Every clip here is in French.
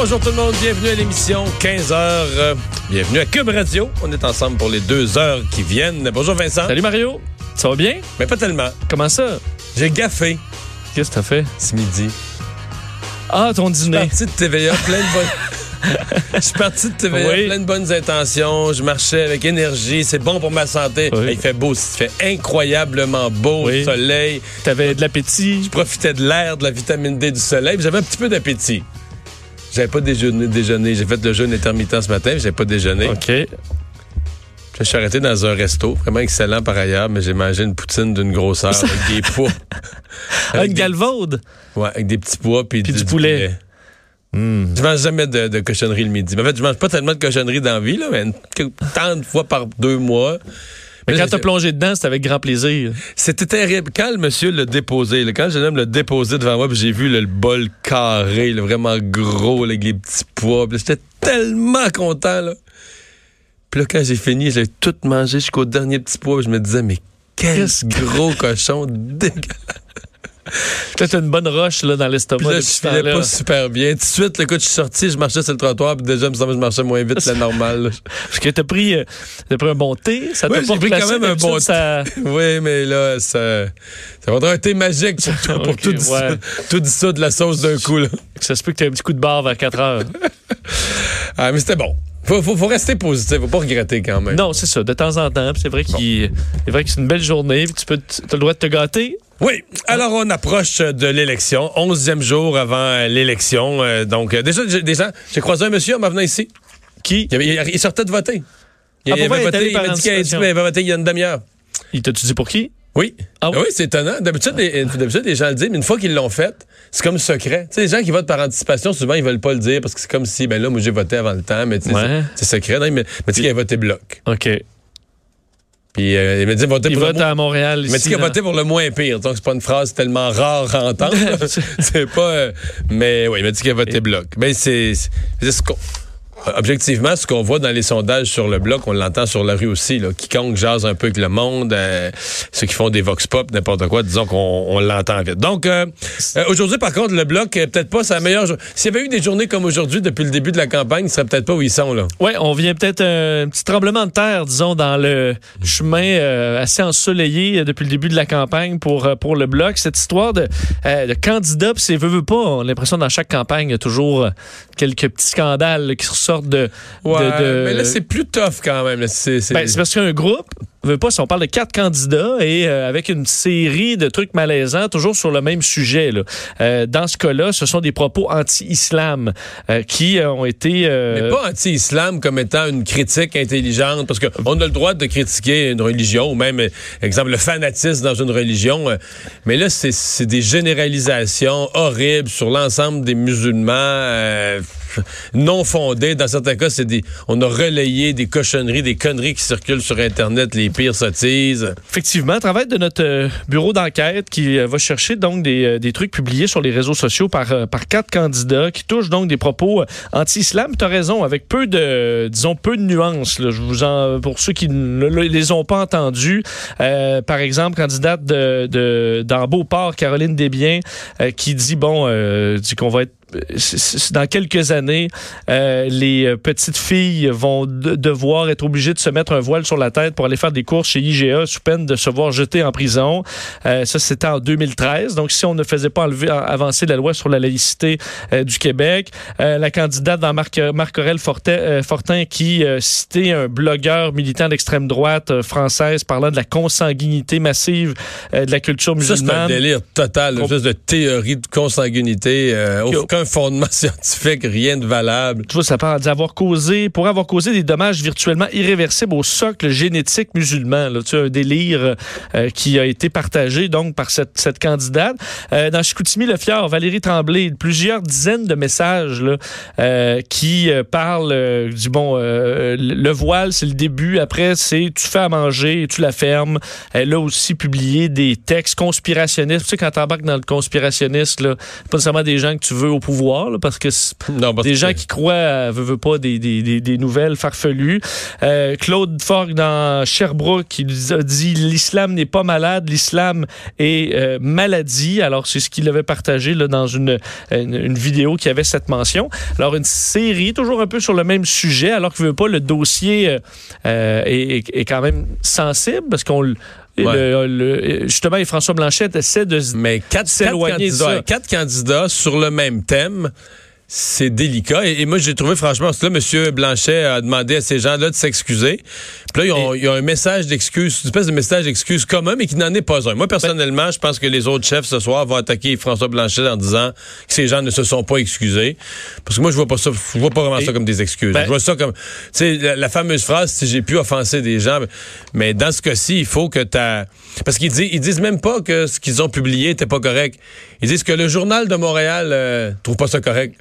Bonjour tout le monde, bienvenue à l'émission 15h. euh, bienvenue à Cube Radio. On est ensemble pour les deux heures qui viennent. Bonjour Vincent. Salut Mario, ça va bien? Mais pas tellement. Comment ça? J'ai gaffé Qu'est-ce que t'as fait? ce midi. Ah, ton Je suis dîner. parti de TVA plein de bonnes... Je suis parti de TVA Oui. plein de bonnes intentions. Je marchais avec énergie. C'est bon pour ma santé. Oui. Il fait beau. Il fait incroyablement beau. Oui. Le soleil. T'avais de l'appétit. Je profitais de l'air, de la vitamine D du soleil. J'avais un petit peu d'appétit. J'avais pas déjeuné. déjeuné. J'ai fait le jeûne intermittent ce matin. puis J'avais pas déjeuné. OK. Je suis arrêté dans un resto, vraiment excellent par ailleurs, mais j'ai mangé une poutine d'une grosseur avec des pois. Ah, Avec une des- galvaude? Ouais, avec des petits pois puis, Puis du poulet. Hmm. Je mange jamais de, de cochonnerie le midi. Mais en fait, je mange pas tellement de cochonnerie dans la vie, là, mais tant de fois par deux mois. Mais quand t'as plongé dedans, c'était avec grand plaisir. C'était terrible. Quand le monsieur l'a déposé, là, quand le jeune homme l'a déposé devant moi, puis j'ai vu là, le bol carré, là, vraiment gros, avec les petits pois, j'étais tellement content. Là. Puis là, quand j'ai fini, j'ai tout mangé jusqu'au dernier petit pois, je me disais, mais quel gros cochon dégueulasse. T'as une bonne roche là, dans l'estomac. là, je filais pas super bien. Tout de suite, le coup, je suis sorti, je marchais sur le trottoir, puis déjà, il me semble que je marchais moins vite que la normale. Parce que t'as pris, euh, t'as pris un bon thé. Ça t'a Oui, pas pris quand même un bon ça- Oui, mais là, ça, ça va être un thé magique pour, pour Ok, tout, ouais. tout dissoudre de la sauce d'un coup. Là. Ça se peut que t'aies un petit coup de barre vers 4 heures. Ah, mais c'était bon. Faut, faut, faut rester positif, faut pas regretter quand même. non, c'est ça, de temps en temps. C'est vrai, qu'il- c'est vrai que c'est une belle journée. Tu peux, t'as le droit de te gâter. Oui, alors on approche de l'élection, onzième jour avant euh, l'élection. euh, donc, euh, déjà, j'ai- déjà, j'ai croisé un monsieur en m'en venant ici. Qui? Il, avait- il sortait de voter. Il, Ah, avait voté, il m'a dit qu'il avait, voté il y a une demi-heure. Il t'a-tu dit pour qui? Oui. Ah oui? oui, c'est étonnant. D'habitude, les, d'habitude, les gens le disent, mais une fois qu'ils l'ont fait, c'est comme secret. Tu sais, les gens qui votent par anticipation, souvent, ils veulent pas le dire parce que c'est comme si, ben là, moi, j'ai voté avant le temps, mais tu sais, Ouais. c'est secret. Non, il m'a il m'a dit qu'il avait voté bloc. OK. Puis euh, il m'a dit voter pour le vote moins- à Montréal. Il m'a dit qu'il a voté pour le moins pire. Donc, c'est pas une phrase tellement rare à entendre. c'est pas. euh, mais oui, il m'a dit qu'il a voté bloc. Mais c'est. c'est- c'est ce qu'on- Objectivement, ce qu'on voit dans les sondages sur le bloc, on l'entend sur la rue aussi. Là. Quiconque jase un peu avec le monde, euh, ceux qui font des vox pop, n'importe quoi, disons qu'on on l'entend vite. Donc, euh, euh, aujourd'hui, par contre, le bloc, peut-être pas sa meilleure. S'il y avait eu des journées comme aujourd'hui depuis le début de la campagne, ils seraient peut-être pas où ils sont. là. Oui, on vient peut-être un petit tremblement de terre, disons, dans le chemin assez ensoleillé depuis le début de la campagne pour, le Bloc. Cette histoire de, de candidat, c'est veut, veut pas, on a l'impression dans chaque campagne, a toujours quelques petits scandales qui ressortent de... Ouais, de- de- mais là, c'est plus tough quand même. C'est, Ben, c'est parce qu'un groupe, veut pas, si on parle de quatre candidats et euh, avec une série de trucs malaisants, toujours sur le même sujet. Là. Euh, dans ce cas-là, ce sont des propos anti-islam euh, qui euh, ont été... euh, Mais pas anti-islam comme étant une critique intelligente, parce qu'on a le droit de critiquer une religion, ou même, exemple, le fanatisme dans une religion. euh, Mais là, c'est- des généralisations horribles sur l'ensemble des musulmans non fondées. Dans certains cas, c'est des, on a relayé des cochonneries, des conneries qui circulent sur Internet, les pires sottises. Effectivement, travail de notre euh, bureau d'enquête qui euh, va chercher donc des, euh, des trucs publiés sur les réseaux sociaux par, par quatre candidats qui touchent donc des propos anti-islam. Tu as raison, avec peu de, disons, peu de nuances. Je vous en, pour ceux qui ne le- les ont pas entendus, par exemple, candidate de, de, Caroline Desbiens, qui dit, bon, euh, dit qu'on va être dans quelques années, euh, les euh, petites filles vont de- devoir être obligées de se mettre un voile sur la tête pour aller faire des courses chez IGA sous peine de se voir jeter en prison. Euh, ça, c'était en 2013. Donc, si on ne faisait pas enlever, avancer la loi sur la laïcité euh, du Québec, euh, la candidate dans Marc, Marc-Aurel Fortin, euh, Fortin qui citait un blogueur militant d'extrême droite française parlant de la consanguinité massive de la culture Ça, c'est un musulmane. délire total, une espèce de théorie de consanguinité. euh, Qui a aucun fondement scientifique, rien de valable. Tu vois, ça parle d'avoir causé, pour avoir causé des dommages virtuellement irréversibles au socle génétique musulman. Là. Tu sais, un délire euh, qui a été partagé donc par cette, candidate. Euh, dans Chicoutimi, Le Fjord, Valérie Tremblay, plusieurs dizaines de messages là, euh, qui parlent du bon, le voile, c'est le début. Après, c'est tu fais à manger et tu la fermes. Elle a aussi publié des textes conspirationnistes. Tu sais, quand t'embarques dans le conspirationniste, là, pas nécessairement des gens que tu veux au pouvoir, là, parce que c'est Non, parce des que- gens qui croient, euh, veut, veut pas, des, des, des, des nouvelles farfelues. Euh, Claude Fogg dans Sherbrooke, il a dit l'islam n'est pas malade, l'islam est euh, maladie. Alors c'est ce qu'il avait partagé là, dans une, une, une vidéo qui avait cette mention. Alors une série toujours un peu sur le même sujet, alors que veut pas le dossier euh, est, est- est quand même sensible parce qu'on le- Ouais. le- le- justement, et François Blanchet essaie de Mais quatre, S'éloigner candidats, ça. quatre candidats sur le même thème, c'est délicat. Et, et moi, j'ai trouvé, franchement, parce que là, M. Blanchet a demandé à ces gens-là de s'excuser. Puis là, ils ont, ils ont un message d'excuse, une espèce de message d'excuse commun, mais qui n'en est pas un. Moi, personnellement, je pense que les autres chefs ce soir vont attaquer François Blanchet en disant que ces gens ne se sont pas excusés. Parce que moi, je vois pas ça, je vois pas vraiment Et- ça comme des excuses. Ben- je vois ça comme, tu sais, la, la fameuse phrase, si j'ai pu offenser des gens, mais dans ce cas-ci, il faut que t'as, parce qu'ils disent, ils disent même pas que ce qu'ils ont publié était pas correct. Ils disent que le journal de Montréal euh, trouve pas ça correct.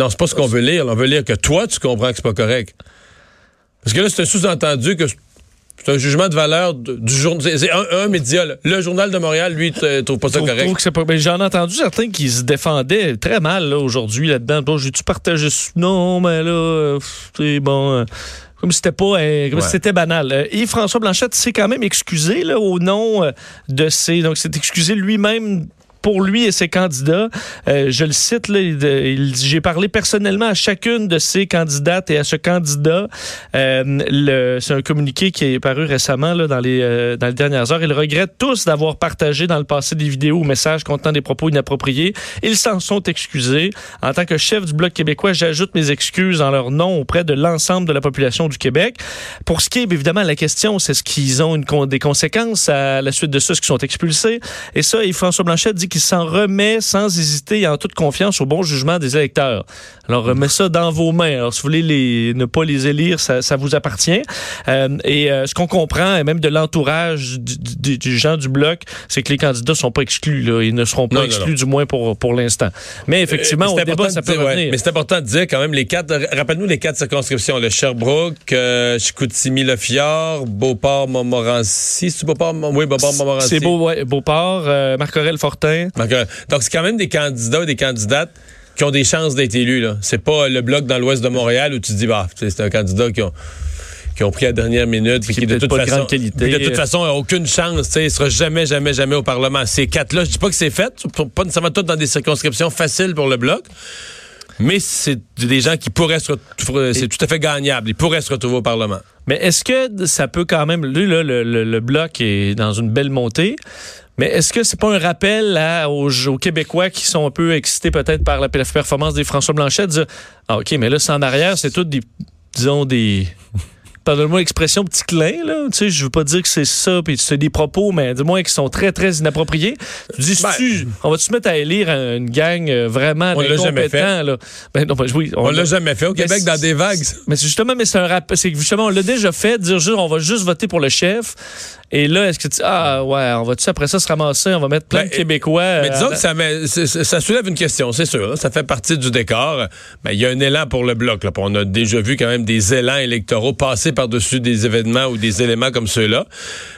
Non, c'est pas ce qu'on veut lire. On veut lire que toi, tu comprends que c'est pas correct. Parce que là, c'est sous-entendu que c'est un jugement de valeur du journal. C'est un, un média. là. Le journal de Montréal, lui, trouve pas ça correct. trouve que c'est pas- J'en ai entendu certains qui se défendaient très mal là, aujourd'hui là-dedans. Bon, J'ai-tu partagé? Non, mais là, euh, c'est bon. euh, comme si c'était pas, euh, comme si Ouais. c'était banal. Et François Blanchette s'est quand même excusé là, au nom de ses. Donc, s'est excusé lui-même pour lui et ses candidats. Euh, je le cite, dit, j'ai parlé personnellement à chacune de ces candidates et à ce candidat. Euh, c'est un communiqué qui est paru récemment là, dans, les, euh, dans les dernières heures. Ils regrettent tous d'avoir partagé dans le passé des vidéos ou messages contenant des propos inappropriés. Ils s'en sont excusés. En tant que chef du Bloc québécois, j'ajoute mes excuses en leur nom auprès de l'ensemble de la population du Québec. Pour ce qui est évidemment la question, c'est ce qu'ils ont des conséquences à la suite de ça, ce qu'ils sont expulsés. Et ça, et François Blanchet dit qu'il s'en remet sans hésiter et en toute confiance au bon jugement des électeurs. Alors, remet ça dans vos mains. Alors, si vous voulez les, ne pas les élire, ça, ça vous appartient. Euh, et euh, ce qu'on comprend, et même de l'entourage du, du- du gens du Bloc, c'est que les candidats sont pas exclus. Là. Ils ne seront pas Non, exclus, non. du moins pour, pour l'instant. Mais effectivement, Euh, au débat, important ça peut dire, ouais, revenir. mais c'est important de dire quand même les quatre. Rappelle-nous les quatre circonscriptions le Sherbrooke, euh, Chicoutimi, Le Fjord, Beauport, Montmorency. C'est Beauport, oui, Beauport, Montmorency. C'est beau, ouais, Beauport, euh, Marc-Aurel Fortin. Donc, euh, donc, c'est quand même des candidats ou des candidates qui ont des chances d'être élus. Là. C'est pas le bloc dans l'ouest de Montréal où tu te dis, bah, c'est un candidat qui ont, qui ont pris à la dernière minute. puis Qui qui, de toute pas façon, grande qualité. puis de toute façon, a aucune chance. tu sais, Il sera jamais, jamais, jamais au Parlement. Ces quatre-là, je dis pas que c'est fait. Pas nécessairement toutes dans des circonscriptions faciles pour le bloc. Mais c'est des gens qui pourraient se retrouver, c'est tout à fait gagnable. Ils pourraient se retrouver au Parlement. Mais est-ce que ça peut quand même. Lui, là, le, le- le bloc est dans une belle montée. Mais est-ce que c'est pas un rappel à- aux, aux Québécois qui sont un peu excités peut-être par la, la performance des François Blanchet de dire Ah, OK, mais là, c'est en arrière, c'est tout des. Disons des. Pardonne-moi l'expression petit clin, là. Tu sais, je veux pas dire que c'est ça, puis c'est des propos, mais du moins qui sont très, très inappropriés. Tu dis, Ben- tu, on va-tu se mettre à élire une gang euh, vraiment On l'a jamais là? Ben non, ben oui. On l'a jamais fait au Québec dans des vagues. mais c'est justement, mais c'est un rap, c'est justement, on l'a déjà fait, dire juste, on va juste voter pour le chef. Et là, est-ce que tu, ah, ouais, on va-tu après ça se ramasser, on va mettre plein Ben, de Québécois. Mais euh, disons à- que ça, met- ça soulève une question, c'est sûr. là. Ça fait partie du décor. Ben, Il y a un élan pour le bloc. Là. On a déjà vu quand même des élans électoraux passer par-dessus des événements ou des éléments comme ceux-là.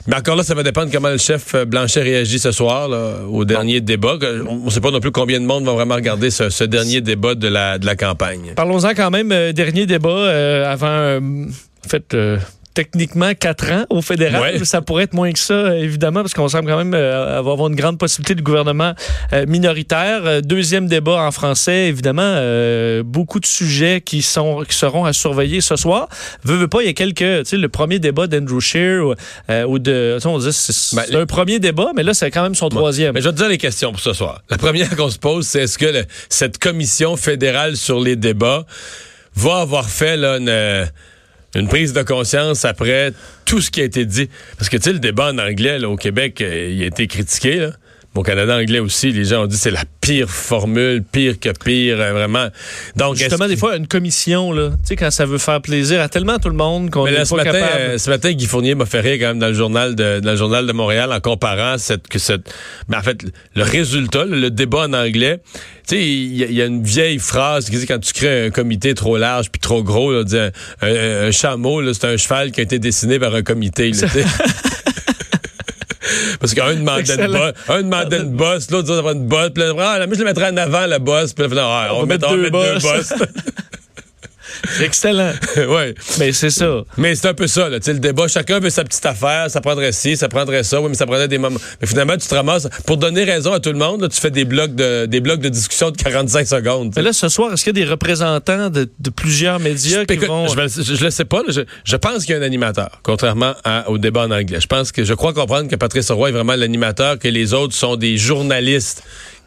Mais encore là, ça va dépendre comment le chef euh, Blanchet réagit ce soir là, au dernier débat. On ne sait pas non plus combien de monde va vraiment regarder ce, ce dernier débat de la, de la campagne. Parlons-en quand même, euh, dernier débat euh, avant, euh, en fait, euh, techniquement quatre ans au fédéral. Ouais. Ça pourrait être moins que ça, euh, évidemment, parce qu'on semble quand même euh, avoir une grande possibilité de gouvernement euh, minoritaire. Deuxième débat en français, évidemment, euh, beaucoup de sujets qui sont qui seront à surveiller ce soir. Veux, veux pas, il y a quelques, tu sais, le premier débat d'Andrew Scheer ou, ou de, on dit c'est c'est Ben, les- un premier débat, mais là c'est quand même son troisième. Mais je vais te dire les questions pour ce soir. La première qu'on se pose, c'est est-ce que le- cette commission fédérale sur les débats va avoir fait là, une, une prise de conscience après tout ce qui a été dit? Parce que, tu sais, le débat en anglais au Québec, euh, il a été critiqué. Là. Au Canada anglais aussi, les gens ont dit c'est la pire formule, pire que pire, euh, vraiment. Donc Justement, des fois, une commission, là, tu sais, quand ça veut faire plaisir à tellement tout le monde qu'on n'est là, pas ce matin, capable. euh, ce matin, Guy Fournier m'a fait rire quand même dans le journal de, dans le journal de Montréal en comparant cette, que cette, mais en fait, le résultat, le, débat en anglais. Tu sais, il y, a- il y a une vieille phrase qui dit quand tu crées un comité trop large puis trop gros, là, un, un- un chameau, là, c'est un cheval qui a été dessiné par un comité. là. Parce qu'un demandait une Excellent. bosse, un demandait une bosse, l'autre disait une bosse, puis là, ah, moi je le mettrais en avant la bosse, puis là, ah, on, On va mettre, deux bosses. Excellent. ouais. Mais c'est ça. Mais c'est un peu ça, là. Tu sais, le débat, chacun veut sa petite affaire, ça prendrait ci, ça prendrait ça, oui, mais ça prendrait des moments. Mais finalement, tu te ramasses, pour donner raison à tout le monde, là, tu fais des blocs de, des blocs de discussion de 45 secondes. Mais là, ce soir, est-ce qu'il y a des représentants de, de plusieurs médias qui vont... je, je- je le sais pas, là, je, je pense qu'il y a un animateur, contrairement à- au débat en anglais. Je pense que je crois comprendre que Patrice Roy est vraiment l'animateur, que les autres sont des journalistes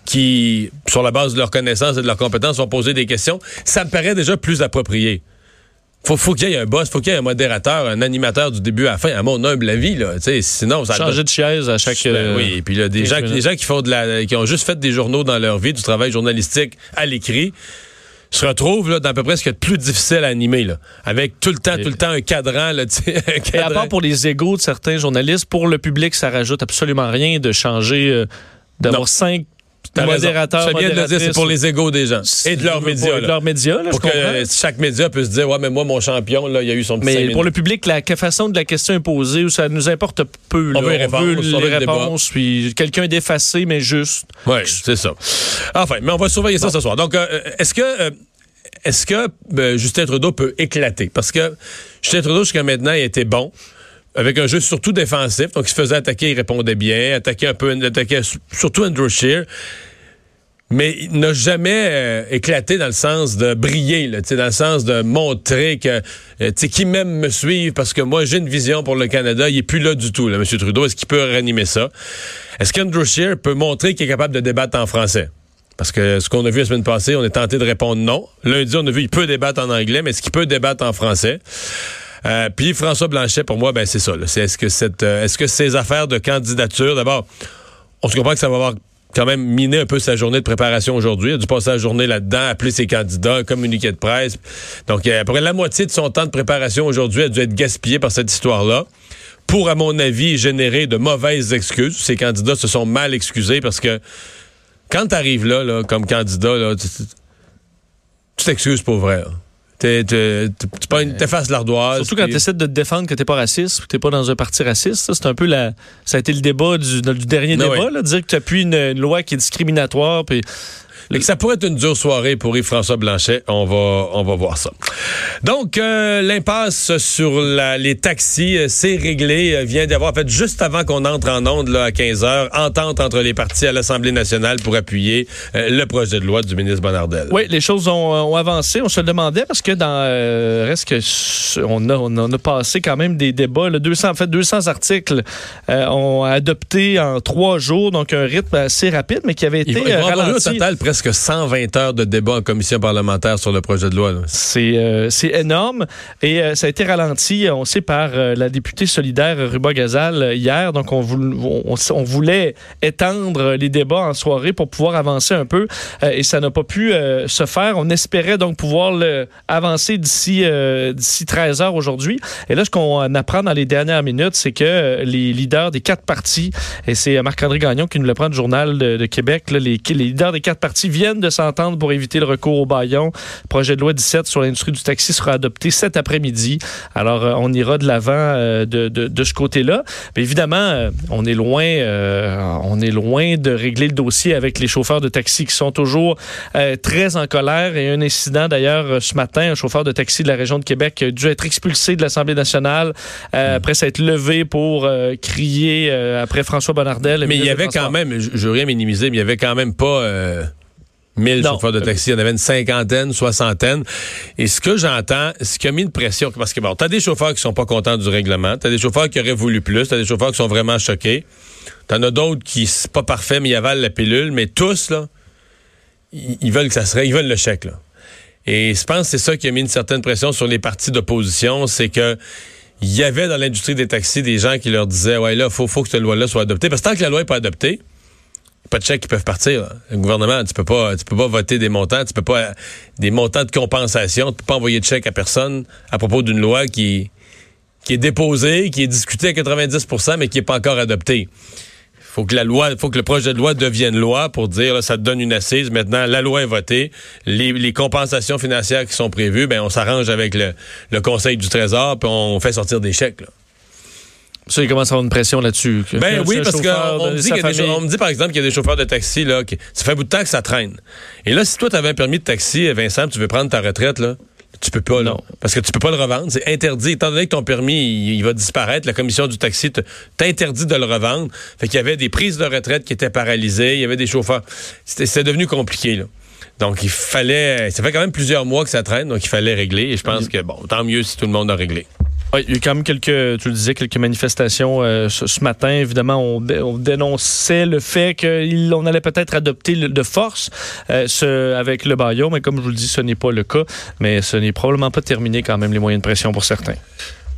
qui, sur la base de leurs connaissances et de leurs compétences, vont poser des questions. Ça me paraît déjà plus approprié. Faut, faut qu'il y ait un boss, faut qu'il y ait un modérateur, un animateur du début à la fin, à mon humble avis, là. Sinon, ça changer de chaise à chaque... Ben euh, oui, et puis là, des 15 gens, minutes. des gens qui font de la, qui ont juste fait des journaux dans leur vie, du travail journalistique à l'écrit, se retrouvent là, dans à peu près ce a de plus difficile à animer, là, avec tout le temps, Et- tout le temps un cadran, là, Et à part pour les égaux de certains journalistes, pour le public, ça rajoute absolument rien de changer, euh, d'avoir cinq Modérateurs, Je viens de le dire, c'est pour les égaux des gens et de leurs médias, De là. leurs médias, là, Pour je que comprends. euh, chaque média puisse dire, ouais, mais moi, mon champion, là, il y a eu son petit Mais pour minutes. le public, la façon de la question est posée, où ça nous importe peu. On là. veut les réponses, on veut les réponses, puis quelqu'un d'effacé, mais juste. Oui, c'est ça. Enfin, mais on va surveiller ça ce soir. Donc, euh, est-ce que euh, est-ce que euh, Justin Trudeau peut éclater? Parce que Justin Trudeau, jusqu'à maintenant, il était bon. Avec un jeu surtout défensif. Donc, il se faisait attaquer, il répondait bien. Attaquait un peu, attaquait surtout Andrew Shear. Mais il n'a jamais euh, éclaté dans le sens de briller, là, dans le sens de montrer que, euh, qui m'aime me suivre parce que moi, j'ai une vision pour le Canada. Il est plus là du tout, là, M. Trudeau. Est-ce qu'il peut réanimer ça? Est-ce qu'Andrew Scheer peut montrer qu'il est capable de débattre en français? Parce que ce qu'on a vu la semaine passée, on est tenté de répondre non. Lundi, on a vu qu'il peut débattre en anglais, mais est-ce qu'il peut débattre en français? Euh, puis François Blanchet, pour moi, ben c'est ça. C'est est-ce que cette, euh, est-ce que ces affaires de candidature, d'abord, on se comprend que ça va avoir quand même miné un peu sa journée de préparation aujourd'hui. Il a dû passer la journée là-dedans, appeler ses candidats, un communiqué de presse. Donc, euh, à peu près la moitié de son temps de préparation aujourd'hui a dû être gaspillé par cette histoire-là. Pour, à mon avis, générer de mauvaises excuses. Ces candidats se sont mal excusés parce que quand tu arrives là, là, comme candidat, tu t'excuses pour vrai. Tu pognes- t'effaces l'ardoise. Surtout quand tu essaies de te défendre que t'es pas raciste, que t'es pas dans un parti raciste. Ça, c'est un peu la. Ça a été le débat du, du dernier Ben débat, oui. là, dire que tu appuies une, une loi qui est discriminatoire. Puis Que ça pourrait être une dure soirée pour Yves-François Blanchet. On va, on va voir ça. Donc, euh, l'impasse sur la- les taxis, euh, c'est réglé. Euh, vient d'avoir, en fait, juste avant qu'on entre en onde là, à 15 heures, entente entre les partis à l'Assemblée nationale pour appuyer euh, le projet de loi du ministre Bonnardel. Oui, les choses ont, ont avancé. On se le demandait parce que dans euh, reste que on a, on a passé quand même des débats. là. 200, en fait, 200 articles ont adopté en trois jours, donc un rythme assez rapide, mais qui avait été Il va, va au total presque 120 heures de débat en commission parlementaire sur le projet de loi. C'est euh, énorme et euh, ça a été ralenti, on sait, par euh, la députée solidaire Ruba Gazal euh, hier. Donc, on, on, voulait étendre les débats en soirée pour pouvoir avancer un peu euh, et ça n'a pas pu euh, se faire. On espérait donc pouvoir avancer d'ici euh, d'ici 13 heures aujourd'hui. Et là, ce qu'on apprend dans les dernières minutes, c'est que euh, les leaders des quatre partis, et c'est Marc-André Gagnon qui nous le prend du Journal de, Québec, les, les leaders des quatre partis viennent de s'entendre pour éviter le recours au baillon. Projet de loi 17 sur l'industrie du taxi sera adopté cet après-midi. Alors, euh, on ira de l'avant euh, de, de, de ce côté-là. Mais évidemment, euh, on est loin, euh, on est loin de régler le dossier avec les chauffeurs de taxi qui sont toujours euh, très en colère. Et un incident d'ailleurs ce matin, un chauffeur de taxi de la région de Québec a dû être expulsé de l'Assemblée nationale euh, après s'être levé pour crier après François Bonnardel. Mais il y avait quand même, je, je veux rien minimiser, mais il y avait quand même pas 1000 Non. chauffeurs de taxi. Il y en avait une cinquantaine, soixantaine. Et ce que j'entends, ce qui a mis une pression, parce que bon, t'as des chauffeurs qui sont pas contents du règlement, t'as des chauffeurs qui auraient voulu plus, t'as des chauffeurs qui sont vraiment choqués. T'en as d'autres qui, c'est pas parfait, mais ils avalent la pilule, mais tous, là, ils, ils veulent que ça serait, ils veulent le chèque, là. Et je pense que c'est ça qui a mis une certaine pression sur les partis d'opposition, c'est que il y avait dans l'industrie des taxis des gens qui leur disaient ouais là faut faut que cette loi-là soit adoptée parce que tant que la loi n'est pas adoptée pas de chèques qui peuvent partir. Le gouvernement, tu peux pas, tu peux pas voter des montants, tu peux pas des montants de compensation, tu peux pas envoyer de chèques à personne à propos d'une loi qui est déposée, qui est discutée à 90% mais qui est pas encore adoptée. Faut que la loi, faut que le projet de loi devienne loi pour dire ça te donne une assise. Maintenant, la loi est votée, les, compensations financières qui sont prévues, ben on s'arrange avec le, Conseil du Trésor puis on fait sortir des chèques. Ça, il commence à avoir une pression là-dessus. Ben oui, parce qu'on me dit des on me par exemple qu'il y a des chauffeurs de taxi là, qui, ça fait un bout de temps que ça traîne. Et là, si toi tu avais un permis de taxi, Vincent, tu veux prendre ta retraite là, tu peux pas Non. parce que tu peux pas le revendre, c'est interdit. Étant donné que ton permis il, il va disparaître, la commission du taxi te- t'interdit de le revendre. Fait qu'il y avait des prises de retraite qui étaient paralysées, il y avait des chauffeurs. C'était c'est devenu compliqué là. Donc il fallait, ça fait quand même plusieurs mois que ça traîne, donc il fallait régler. Et je pense que bon, tant mieux si tout le monde a réglé. Oui, il y a eu quand même quelques, tu le disais, quelques manifestations euh, ce, matin. Évidemment, on, dé- on dénonçait le fait qu'on allait peut-être adopter de force euh, avec le baillot, mais comme je vous le dis, ce n'est pas le cas. Mais ce n'est probablement pas terminé quand même les moyens de pression pour certains.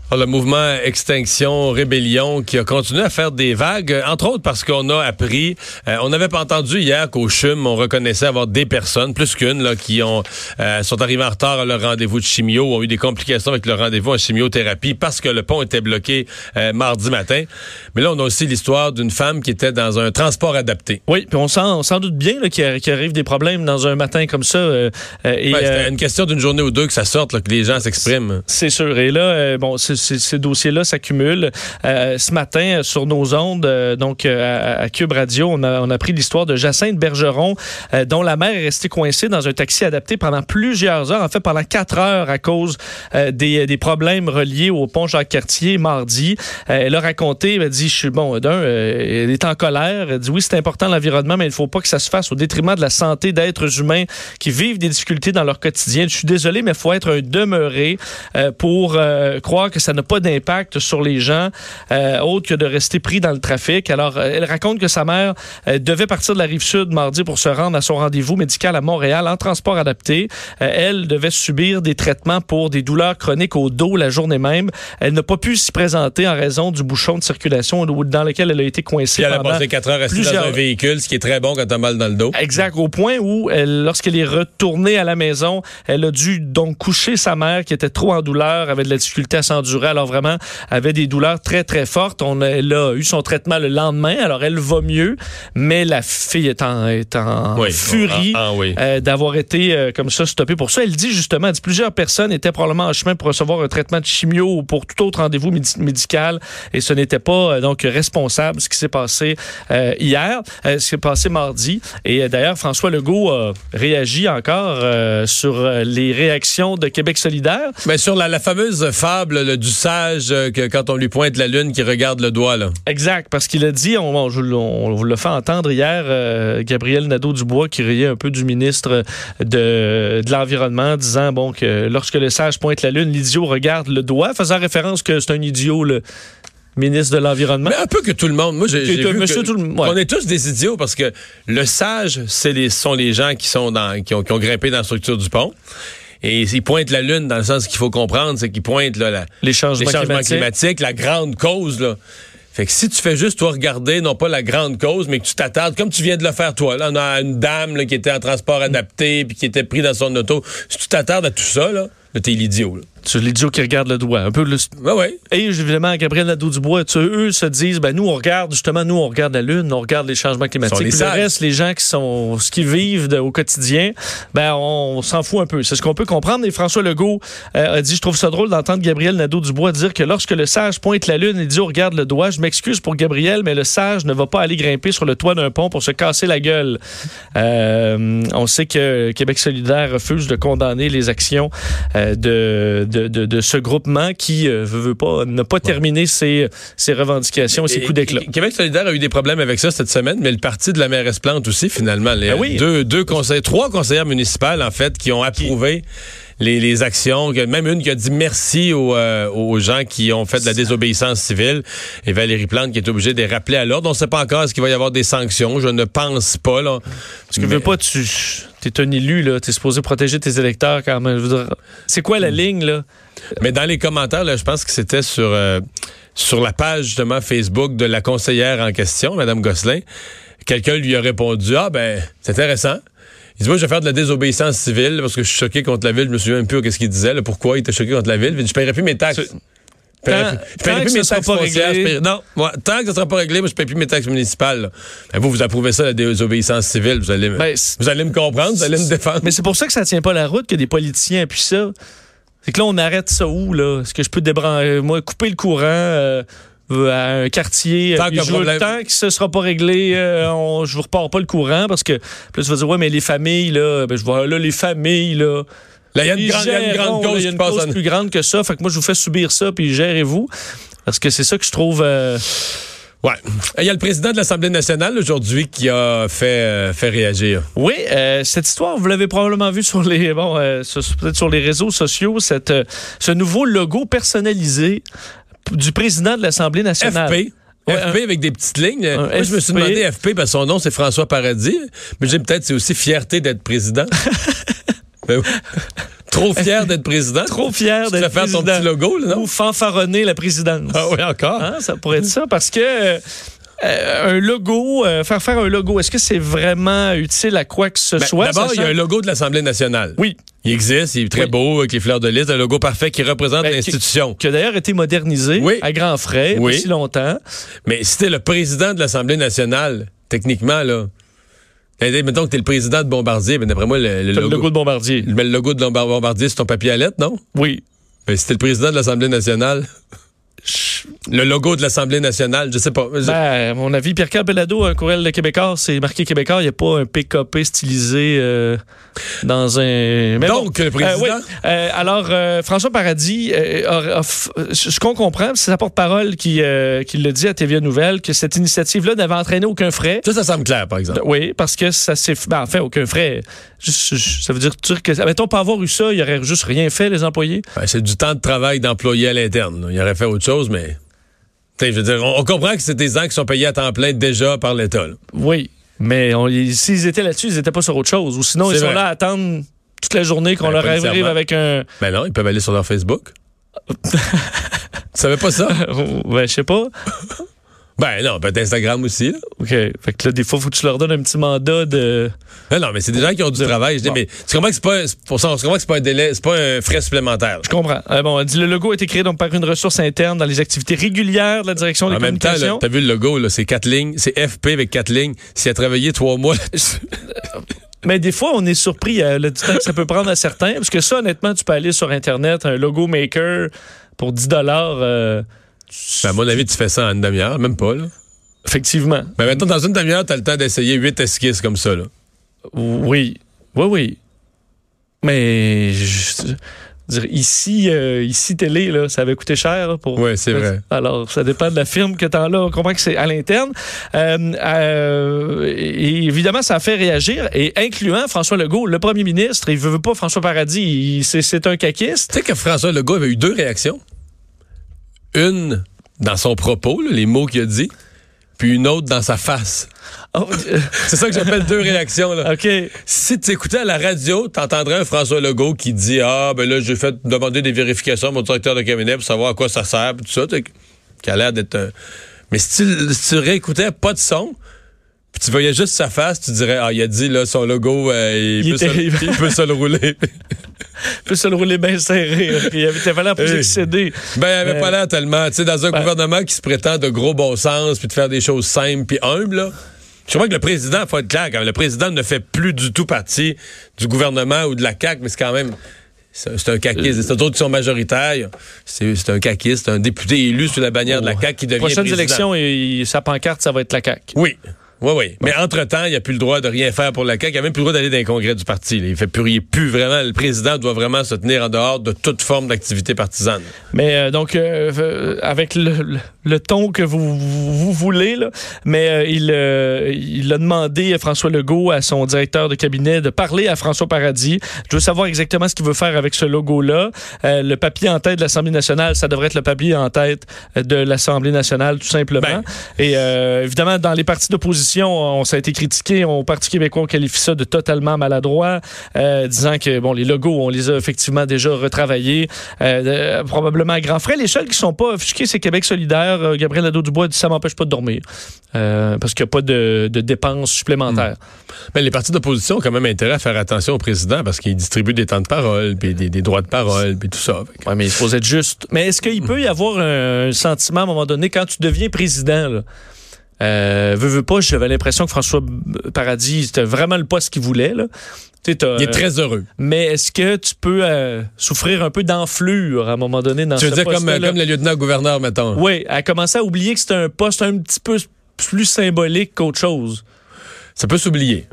Ah, Le mouvement Extinction Rébellion qui a continué à faire des vagues, entre autres parce qu'on a appris, euh, on n'avait pas entendu hier qu'au CHUM, on reconnaissait avoir des personnes, plus qu'une, là, qui ont euh, sont arrivées en retard à leur rendez-vous de chimio, ont eu des complications avec leur rendez-vous en chimiothérapie parce que le pont était bloqué euh, mardi matin. Mais là, on a aussi l'histoire d'une femme qui était dans un transport adapté. Oui, puis on s'en on s'en doute bien qu'il arri- qu'il arrive des problèmes dans un matin comme ça. et, C'était une question d'une journée ou deux que ça sorte, là, que les gens s'expriment. C'est sûr. Et là, bon, c- ces dossiers-là s'accumulent. Euh, ce matin, sur nos ondes, euh, donc euh, à, Cube Radio, on a, on a pris l'histoire de Jacinthe Bergeron, dont la mère est restée coincée dans un taxi adapté pendant plusieurs heures, en fait pendant quatre heures à cause des, des problèmes reliés au pont Jacques-Cartier mardi. Elle a raconté, elle a dit, je suis bon, d'un, elle est en colère. Elle dit, oui, c'est important l'environnement, mais il ne faut pas que ça se fasse au détriment de la santé d'êtres humains qui vivent des difficultés dans leur quotidien. Je suis désolé, mais il faut être un demeuré pour croire que ça n'a pas d'impact sur les gens, euh, autre que de rester pris dans le trafic. Alors, euh, elle raconte que sa mère euh, devait partir de la rive sud mardi pour se rendre à son rendez-vous médical à Montréal en transport adapté. Euh, elle devait subir des traitements pour des douleurs chroniques au dos la journée même. Elle n'a pas pu s'y présenter en raison du bouchon de circulation dans lequel elle a été coincée Puis elle a passé quatre heures assise dans un véhicule, ce qui est très bon quand t'as mal dans le dos. Exact, au point où, elle, lorsqu'elle est retournée à la maison, elle a dû donc coucher sa mère qui était trop en douleur, avait de la difficulté à s'endurer, alors vraiment avait des douleurs très très fortes. On elle a eu son traitement le lendemain, alors elle va mieux, mais la fille est en, est en Oui. furie Ah, ah, oui. euh, d'avoir été euh, comme ça stoppée pour ça. Elle dit justement, elle dit plusieurs personnes étaient probablement en chemin pour recevoir un traitement de chimio ou pour tout autre rendez-vous médi- médical et ce n'était pas euh, donc responsable ce qui s'est passé hier, ce qui s'est passé mardi. Et d'ailleurs, François Legault a réagi encore sur les réactions de Québec solidaire. Mais sur la, la fameuse fable là, du sage euh, que quand on lui pointe la lune qui regarde le doigt là. Exact, parce qu'il a dit, on, on, je- on vous l'a fait entendre hier, euh, Gabriel Nadeau-Dubois qui riait un peu du ministre de, de l'Environnement, disant bon que lorsque le sage pointe la lune, l'idiot regarde le doigt, faisant référence que c'est un idiot, le ministre de l'Environnement. Mais un peu que tout le monde. Moi, j'ai Que- j'ai que vu monsieur que- tout le- ouais. on est tous des idiots parce que le sage, c'est les sont les gens qui sont dans qui ont, qui ont grimpé dans la structure du pont. Et ils pointent la lune dans le sens qu'il faut comprendre, c'est qu'ils pointent là, la, les changements, les changements climatiques. climatiques, la grande cause, là. Fait que si tu fais juste, toi, regarder, non pas la grande cause, mais que tu t'attardes, comme tu viens de le faire, toi, là, on a une dame là, qui était en transport adapté, puis qui était pris dans son auto. Si tu t'attardes à tout ça, là, là t'es l'idiot. C'est l'idiot qui regarde le doigt. Un peu le, Ouais, ouais. Et évidemment, Gabriel Nadeau-Dubois, eux se disent, ben nous, on regarde, justement, nous, on regarde la Lune, on regarde les changements climatiques. Les Puis le reste, les gens qui sont, ce qu'ils vivent de- au quotidien, ben on, s'en fout un peu. C'est ce qu'on peut comprendre. Et François Legault euh, a dit, je trouve ça drôle d'entendre Gabriel Nadeau-Dubois dire que lorsque le sage pointe la Lune, l'idiot regarde le doigt. Je m'excuse pour Gabriel, mais le sage ne va pas aller grimper sur le toit d'un pont pour se casser la gueule. Euh, on sait que Québec solidaire refuse de condamner les actions euh, de, de, de, de ce groupement qui euh, veut, veut pas, n'a pas terminé ses, ses revendications et ses coups d'éclat. Québec solidaire a eu des problèmes avec ça cette semaine, mais le parti de la mairesse Plante aussi, finalement. Les, Ben oui. deux, deux conseils, trois conseillères municipales, en fait, qui ont approuvé les, les actions. Même une qui a dit merci aux, euh, aux gens qui ont fait de la désobéissance civile. Et Valérie Plante qui est obligée de les rappeler à l'ordre. On ne sait pas encore est-ce qu'il va y avoir des sanctions? Je ne pense pas. Là. Parce que veux pas, tu es un élu, là, tu es supposé protéger tes électeurs quand même. C'est quoi la ligne, là? Mais dans les commentaires, là, je pense que c'était sur, euh, sur la page justement Facebook de la conseillère en question, Mme Gosselin, quelqu'un lui a répondu Ah, ben, c'est intéressant. Il dit Moi, je vais faire de la désobéissance civile parce que je suis choqué contre la ville. Je me souviens même plus qu'est-ce qu'il disait, là, pourquoi il était choqué contre la ville. Il dit Je paierai plus mes taxes. Tant- que mes ça sera pas réglé. Non, moi, tant que ça sera pas réglé, moi, je paie plus mes taxes municipales. Ben, vous, vous approuvez ça, la désobéissance civile. Vous allez, me- Ben, vous allez me comprendre, vous allez me défendre. Mais c'est pour ça que ça tient pas la route que des politiciens appuient ça. C'est que là, on arrête ça où, là? Est-ce que je peux débrancher, moi, couper le courant euh, à un quartier? Tant euh, que problème- tant que ce sera pas réglé, euh, on, je vous repars pas le courant parce que plus tu vas dire, ouais, mais les familles, là, ben, je vois là, les familles, là. Là, il y a une grande, il y a une géreront, grande cause il y a une cause en- plus grande que ça. Fait que moi, je vous fais subir ça, puis gérez-vous. Parce que c'est ça que je trouve. euh, Ouais. Il y a le président de l'Assemblée nationale aujourd'hui qui a fait, euh, fait réagir. Oui, euh, cette histoire, vous l'avez probablement vu sur les bon, euh, peut-être sur les réseaux sociaux, cette, ce nouveau logo personnalisé du président de l'Assemblée nationale. FP. Ouais, FP avec des petites lignes. Moi, je me suis demandé FP parce que son nom c'est François Paradis, mais j'ai peut-être c'est aussi fierté d'être président. Ben oui. Trop fier d'être président. Trop fier d'être fais faire ton président. petit logo, là, non? Ou fanfaronner la présidence. Ah oui, encore. Hein, ça pourrait être ça parce que euh, un logo, euh, faire faire un logo, est-ce que c'est vraiment utile à quoi que ce Ben, soit? D'abord, il y a un logo de l'Assemblée nationale. Oui, Il existe, il est très Oui. beau avec les fleurs de lys, un logo parfait qui représente Ben, l'institution. qui a d'ailleurs été modernisé Oui. à grands frais, Oui. si longtemps. Mais si t'es le président de l'Assemblée nationale, techniquement, là, mettons que t'es le président de Bombardier, ben d'après moi, le, logo, le logo de Bombardier. mais le logo de Bombardier, c'est ton papier à lettres, non? Oui. Ben, si t'es le président de l'Assemblée nationale, le logo de l'Assemblée nationale, je sais pas. Ben, à mon avis, Pierre-Carl Bellado, un courriel de Québécois, c'est marqué Québécois, il n'y a pas un PKP stylisé euh, dans un... Mais Donc, le président- oui. Euh, alors, euh, François Paradis, euh, a- a f- ce qu'on comprend, c'est sa porte-parole qui, euh, qui le dit à TVA Nouvelle, que cette initiative-là n'avait entraîné aucun frais. ça, ça semble clair, par exemple. Oui, parce que ça s'est... Ben, en fait, aucun frais. Ça veut dire que... Mettons, pas avoir eu ça, il aurait juste rien fait, les employés. Ben, c'est du temps de travail d'employé à l'interne. Il aurait fait autre chose, mais. T'sais, je veux dire, on, on comprend que c'est des gens qui sont payés à temps plein déjà par l'État. Oui, mais s'ils étaient là-dessus, ils n'étaient pas sur autre chose. Ou sinon, ils sont vrai. là à attendre toute la journée qu'on Ben, leur arrive avec un... Ben non, ils peuvent aller sur leur Facebook. tu savais pas ça? ben, je sais pas. Ben non, peut-être Instagram aussi. là. OK. Fait que là, des fois, faut que tu leur donnes un petit mandat de... Ben non, mais c'est des gens qui ont du travail. Je dis, Bon. mais tu comprends que c'est pas, c'est pour ça, tu comprends que c'est pas un délai, c'est pas un frais supplémentaire? Je comprends. Euh, bon, elle dit, le logo a été créé donc par une ressource interne dans les activités régulières de la direction des En même temps, communications. t'as vu le logo, là, c'est quatre lignes, c'est FP avec quatre lignes. S'il a travaillé trois mois. Mais des fois, on est surpris euh, le temps que ça peut prendre à certains. Parce que ça, honnêtement, tu peux aller sur Internet, un logo maker pour 10 dollars. Ben, à mon avis, tu fais ça en une demi-heure, même pas, là. effectivement. Ben, maintenant, dans une demi-heure, t'as le temps d'essayer huit esquisses comme ça, là. Oui. Oui, oui. Mais je, je veux dire, ici, euh, ici, télé, là, ça avait coûté cher là, pour. Ouais, c'est vrai. Alors, ça dépend de la firme que tu as là. On comprend que c'est à l'interne. Euh, euh, et évidemment, ça a fait réagir, et incluant François Legault, le premier ministre. Il veut, veut pas François Paradis. c'est un caquiste. Tu sais que François Legault avait eu deux réactions. Une dans son propos, là, les mots qu'il a dit, puis une autre dans sa face. Oh, C'est ça que j'appelle deux réactions. Là. OK. Si tu écoutais à la radio, t'entendrais un François Legault qui dit Ah, ben là, j'ai fait demander des vérifications à mon directeur de cabinet pour savoir à quoi ça sert, puis tout ça, tu qui a l'air d'être un. Mais si tu, si tu réécoutais pas de son, puis tu voyais juste sa face, tu dirais Ah, il a dit là, son logo, euh, il, Il peut se, il peut se le rouler. peut se le rouler bien serré. Puis Il avait fallu plus Hey. excédé. Ben, il avait Euh, pas l'air tellement. Tu sais, dans un ben- gouvernement qui se prétend de gros bon sens, puis de faire des choses simples, puis humbles, là. Je crois que le président, faut être clair, quand même, le président ne fait plus du tout partie du gouvernement ou de la CAQ, mais c'est quand même. C'est un caquiste. C'est eux autres qui sont majoritaires. C'est un caquiste, c'est un député élu sous la bannière de la CAQ qui devient Prochaines président. élections, et, sa pancarte, ça va être la CAQ. Oui. Oui, oui. Mais entre-temps, il n'a plus le droit de rien faire pour la CAQ. Il n'a même plus le droit d'aller dans les congrès du parti. là. Il fait plus, il plus vraiment. Le président doit vraiment se tenir en dehors de toute forme d'activité partisane. Mais euh, donc, euh, euh, avec le, ton que vous, vous, vous voulez, là, mais euh, il, il a demandé à François Legault, à son directeur de cabinet, de parler à François Paradis. Je veux savoir exactement ce qu'il veut faire avec ce logo-là. Le papier en tête de l'Assemblée nationale, ça devrait être le papier en tête de l'Assemblée nationale, tout simplement. Ben. Et évidemment, dans les partis d'opposition, on, ça a été critiqué. On, au Parti québécois, on qualifie ça de totalement maladroit, euh, disant que bon, les logos, on les a effectivement déjà retravaillés, euh, de- probablement à grands frais. Les seuls qui sont pas offusqués, c'est Québec solidaire. Euh, Gabriel Nadeau-Dubois dit ça m'empêche pas de dormir euh, parce qu'il n'y a pas de, de dépenses supplémentaires. Mais les partis d'opposition ont quand même intérêt à faire attention au président parce qu'il distribue des temps de parole, puis des, des droits de parole, puis tout ça. Ouais, mais il faut être juste. Mais est-ce qu'il peut y avoir un, un sentiment à un moment donné quand tu deviens président? Là, euh, veux, veux pas, j'avais l'impression que François Paradis, c'était vraiment le poste qu'il voulait. Là. Il est très heureux. Mais est-ce que tu peux euh, souffrir un peu d'enflure à un moment donné dans Tu veux ce dire comme, comme le lieutenant-gouverneur, mettons. Oui, à commencer à oublier que c'était un poste un petit peu plus symbolique qu'autre chose. Ça peut s'oublier.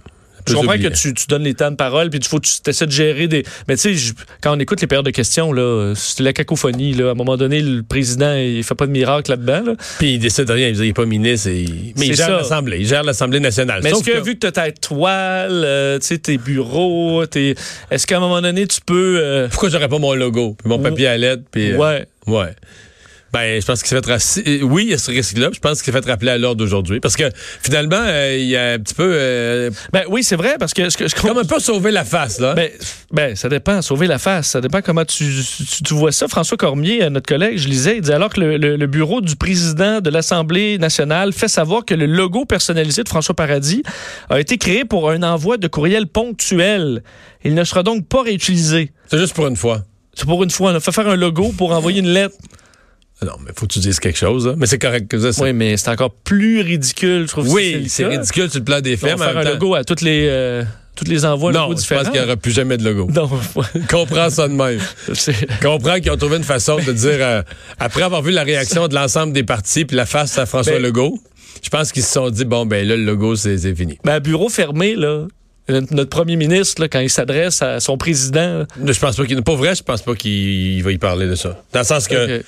Je comprends que tu, tu donnes les temps de parole, puis il faut que tu essaies de gérer des. Mais tu sais, quand on écoute les périodes de questions, là, c'est la cacophonie. Là. À un moment donné, le président, il fait pas de miracle là-dedans. là. Puis il décide de rien. Il n'est pas ministre. et- Mais il gère l'Assemblée. Il gère l'Assemblée nationale. Mais est-ce que, vu que tu as ta toile, euh, tu sais, tes bureaux, tes... est-ce qu'à un moment donné, tu peux. euh, Pourquoi j'aurais pas mon logo, puis mon papier à lettres, puis... euh, Ouais. Ouais. Ben, je pense qu'il s'est fait rappeler. Oui, il y a ce risque-là. Je pense qu'il s'est fait rappeler à l'ordre aujourd'hui. Parce que finalement, euh, il y a un petit peu. euh, Ben oui, c'est vrai, parce que. ce qu'on- comme un peu sauvé la face, là. Ben, ben, ça dépend, sauver la face. Ça dépend comment tu, tu, tu vois ça. François Cormier, euh, notre collègue, je lisais, il dit alors que le, le- le bureau du président de l'Assemblée nationale fait savoir que le logo personnalisé de François Paradis a été créé pour un envoi de courriel ponctuel. Il ne sera donc pas réutilisé. C'est juste pour une fois. C'est pour une fois, on a fait faire un logo pour envoyer une lettre. Non, mais faut que tu dises quelque chose. hein. Mais c'est correct que ça. Oui, mais c'est encore plus ridicule, je trouve. Oui, c'est ridicule sur le plan des On faits. va mais en faire un temps- logo à toutes les, euh, tous les envois Non, logos je pense qu'il n'y aura plus jamais de logo. Non, Comprends ça de même. Comprends qu'ils ont trouvé une façon de dire, euh, après avoir vu la réaction de l'ensemble des partis puis la face à François Ben- Legault, je pense qu'ils se sont dit, bon, ben là, le logo, c'est fini. Ben, à bureau fermé, là, notre notre premier ministre, là, quand il s'adresse à son président, Je pense pas qu'il pas vrai, je pense pas qu'il va y parler de ça. Dans le sens que.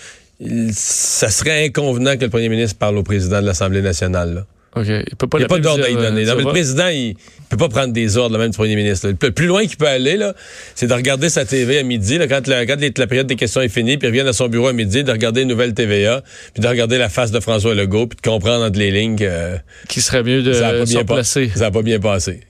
Ça serait inconvenant que le premier ministre parle au président de l'Assemblée nationale. là. OK, il peut pas Il n'y a pas d'ordre à y donner. Non, ça mais le président, il peut pas prendre des ordres, là, même du premier ministre. là. Le plus loin qu'il peut aller, là, c'est de regarder sa TV à midi, là, quand, la, quand la période des questions est finie, puis il revient à son bureau à midi, de regarder une nouvelle TVA, puis de regarder la face de François Legault, puis de comprendre entre les lignes que Qui serait mieux de ça n'a pas, bien placer. ça a pas bien passé.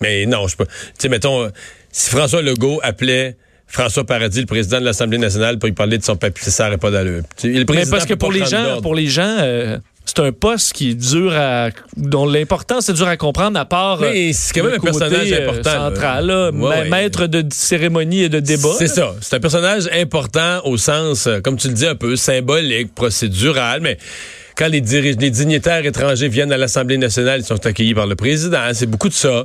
Mais non, je peux. Tu sais, mettons, euh, si François Legault appelait François Paradis, le président de l'Assemblée nationale, pour lui parler de son papier, ça n'aurait pas d'allure. Mais parce que pour les gens, pour les gens, euh, c'est un poste qui est dur à, dont l'importance est dur à comprendre à part. euh, Mais c'est quand même un personnage euh, important, central, là, Ouais, ma- ouais. maître de cérémonie et de débat. C'est ça. C'est un personnage important au sens, euh, comme tu le dis, un peu symbolique, procédural, mais quand les, les dignitaires étrangers viennent à l'Assemblée nationale, ils sont accueillis par le président. C'est beaucoup de ça.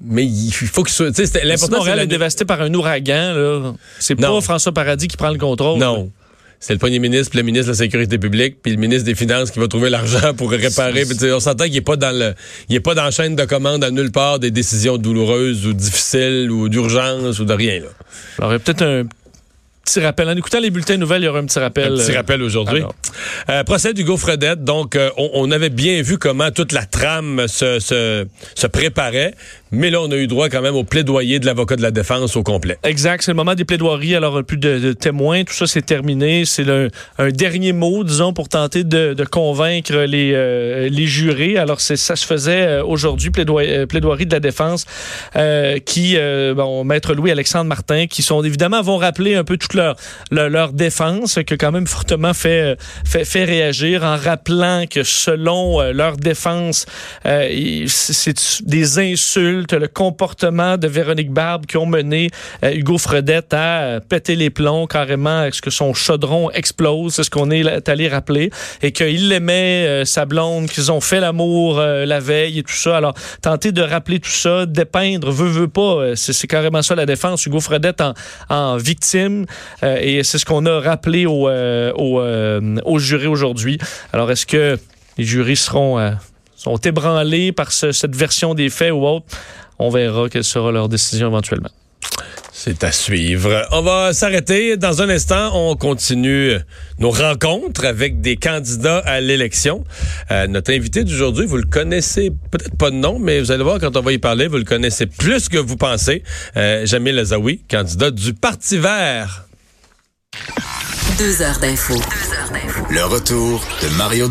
Mais il faut qu'il soit. L'important, c'est Montréal la- est dévasté par un ouragan, là, c'est pas. François Paradis qui prend le contrôle. Non. C'est le premier ministre, puis le ministre de la Sécurité publique, puis le ministre des Finances qui va trouver l'argent pour réparer. Puis, on s'entend qu'il n'est pas dans le, il est pas dans la chaîne de commande à nulle part des décisions douloureuses ou difficiles ou d'urgence ou de rien. Là. Alors, il y a peut-être un petit rappel. En écoutant les bulletins de nouvelles, il y aura un petit rappel. Un petit euh, rappel aujourd'hui. Euh, procès d'Hugo Fredette. Donc, euh, on, on avait bien vu comment toute la trame se, se, se préparait, mais là, on a eu droit quand même au plaidoyer de l'avocat de la défense au complet. Exact, c'est le moment des plaidoiries. Alors, plus de, témoins, tout ça, c'est terminé. C'est un dernier mot, disons, pour tenter de, convaincre les, euh, les jurés. Alors, ça se faisait euh, aujourd'hui, plaidoyer- euh, plaidoirie de la défense, euh, qui, euh, bon, Maître Louis-Alexandre Martin, qui sont évidemment, vont rappeler un peu toute leur, défense, qui a quand même fortement fait, euh, fait, fait réagir en rappelant que selon euh, leur défense, euh, c'est des insultes, le comportement de Véronique Barbe qui ont mené euh, Hugo Fredette à euh, péter les plombs carrément, est-ce que son chaudron explose, c'est ce qu'on est allé rappeler, et qu'il aimait euh, sa blonde, qu'ils ont fait l'amour la veille et tout ça. Alors, tenter de rappeler tout ça, dépeindre, veut, veut pas, c'est carrément ça la défense. Hugo Fredette en, victime, et c'est ce qu'on a rappelé au, au, aujourd'hui. Alors, est-ce que les jurys seront, sont ébranlés par ce- cette version des faits ou autre? On verra quelle sera leur décision éventuellement. C'est à suivre. On va s'arrêter. Dans un instant, on continue nos rencontres avec des candidats à l'élection. Euh, notre invité d'aujourd'hui, vous le connaissez peut-être pas de nom, mais vous allez voir quand on va y parler, vous le connaissez plus que vous pensez. Euh, Jamil Azaoui, candidat du Parti vert. Deux heures d'info. Le retour de Mario